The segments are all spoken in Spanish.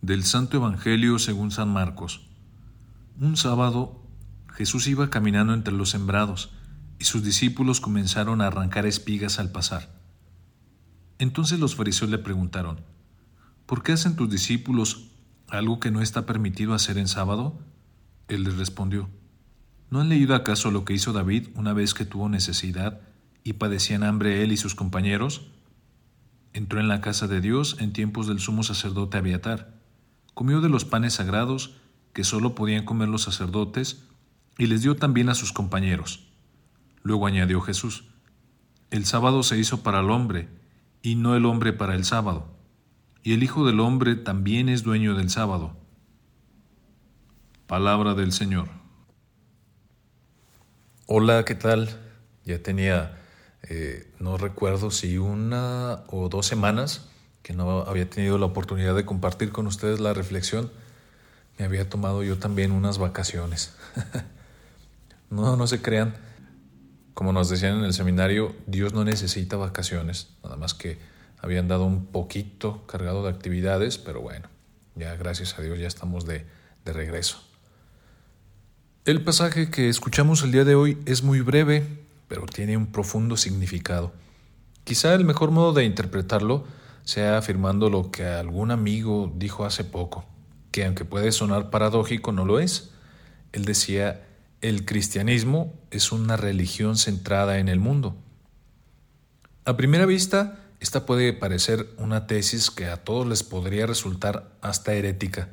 Del Santo Evangelio según San Marcos. Un sábado Jesús iba caminando entre los sembrados y sus discípulos comenzaron a arrancar espigas al pasar. Entonces los fariseos le preguntaron, ¿por qué hacen tus discípulos algo que no está permitido hacer en sábado? Él les respondió, ¿no han leído acaso lo que hizo David una vez que tuvo necesidad y padecían hambre él y sus compañeros? Entró en la casa de Dios en tiempos del sumo sacerdote Abiatar comió de los panes sagrados que sólo podían comer los sacerdotes y les dio también a sus compañeros. Luego añadió Jesús, el sábado se hizo para el hombre y no el hombre para el sábado, y el Hijo del Hombre también es dueño del sábado. Palabra del Señor. Hola, ¿qué tal? Ya tenía, eh, no recuerdo si una o dos semanas que no había tenido la oportunidad de compartir con ustedes la reflexión, me había tomado yo también unas vacaciones. no, no se crean. Como nos decían en el seminario, Dios no necesita vacaciones, nada más que habían dado un poquito cargado de actividades, pero bueno, ya gracias a Dios ya estamos de, de regreso. El pasaje que escuchamos el día de hoy es muy breve, pero tiene un profundo significado. Quizá el mejor modo de interpretarlo sea afirmando lo que algún amigo dijo hace poco, que aunque puede sonar paradójico, no lo es. Él decía, el cristianismo es una religión centrada en el mundo. A primera vista, esta puede parecer una tesis que a todos les podría resultar hasta herética.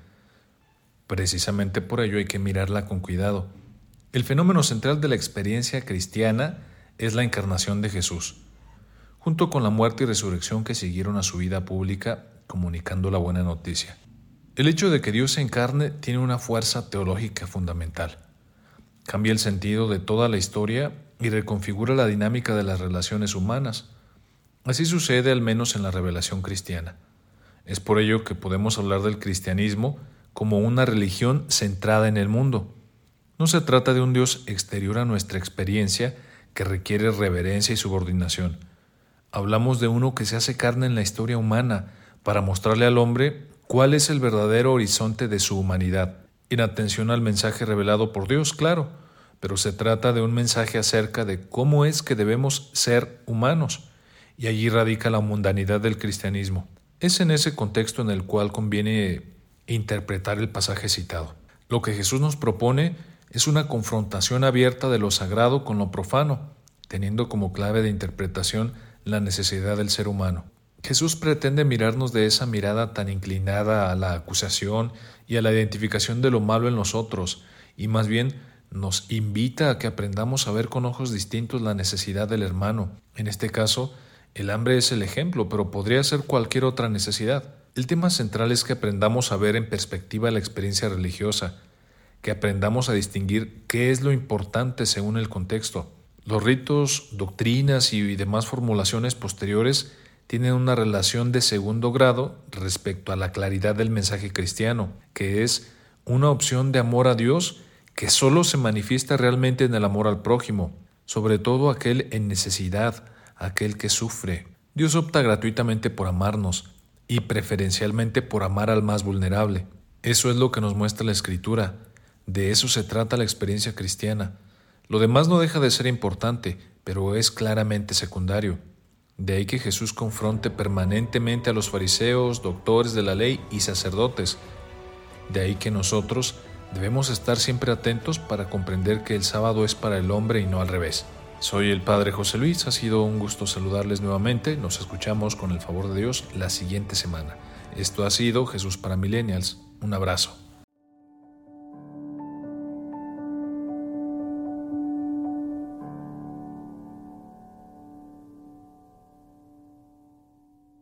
Precisamente por ello hay que mirarla con cuidado. El fenómeno central de la experiencia cristiana es la encarnación de Jesús junto con la muerte y resurrección que siguieron a su vida pública comunicando la buena noticia. El hecho de que Dios se encarne tiene una fuerza teológica fundamental. Cambia el sentido de toda la historia y reconfigura la dinámica de las relaciones humanas. Así sucede al menos en la revelación cristiana. Es por ello que podemos hablar del cristianismo como una religión centrada en el mundo. No se trata de un Dios exterior a nuestra experiencia que requiere reverencia y subordinación hablamos de uno que se hace carne en la historia humana para mostrarle al hombre cuál es el verdadero horizonte de su humanidad, en atención al mensaje revelado por Dios, claro, pero se trata de un mensaje acerca de cómo es que debemos ser humanos, y allí radica la mundanidad del cristianismo. Es en ese contexto en el cual conviene interpretar el pasaje citado. Lo que Jesús nos propone es una confrontación abierta de lo sagrado con lo profano, teniendo como clave de interpretación la necesidad del ser humano. Jesús pretende mirarnos de esa mirada tan inclinada a la acusación y a la identificación de lo malo en nosotros, y más bien nos invita a que aprendamos a ver con ojos distintos la necesidad del hermano. En este caso, el hambre es el ejemplo, pero podría ser cualquier otra necesidad. El tema central es que aprendamos a ver en perspectiva la experiencia religiosa, que aprendamos a distinguir qué es lo importante según el contexto. Los ritos, doctrinas y demás formulaciones posteriores tienen una relación de segundo grado respecto a la claridad del mensaje cristiano, que es una opción de amor a Dios que solo se manifiesta realmente en el amor al prójimo, sobre todo aquel en necesidad, aquel que sufre. Dios opta gratuitamente por amarnos y preferencialmente por amar al más vulnerable. Eso es lo que nos muestra la Escritura. De eso se trata la experiencia cristiana. Lo demás no deja de ser importante, pero es claramente secundario. De ahí que Jesús confronte permanentemente a los fariseos, doctores de la ley y sacerdotes. De ahí que nosotros debemos estar siempre atentos para comprender que el sábado es para el hombre y no al revés. Soy el Padre José Luis, ha sido un gusto saludarles nuevamente, nos escuchamos con el favor de Dios la siguiente semana. Esto ha sido Jesús para Millennials, un abrazo.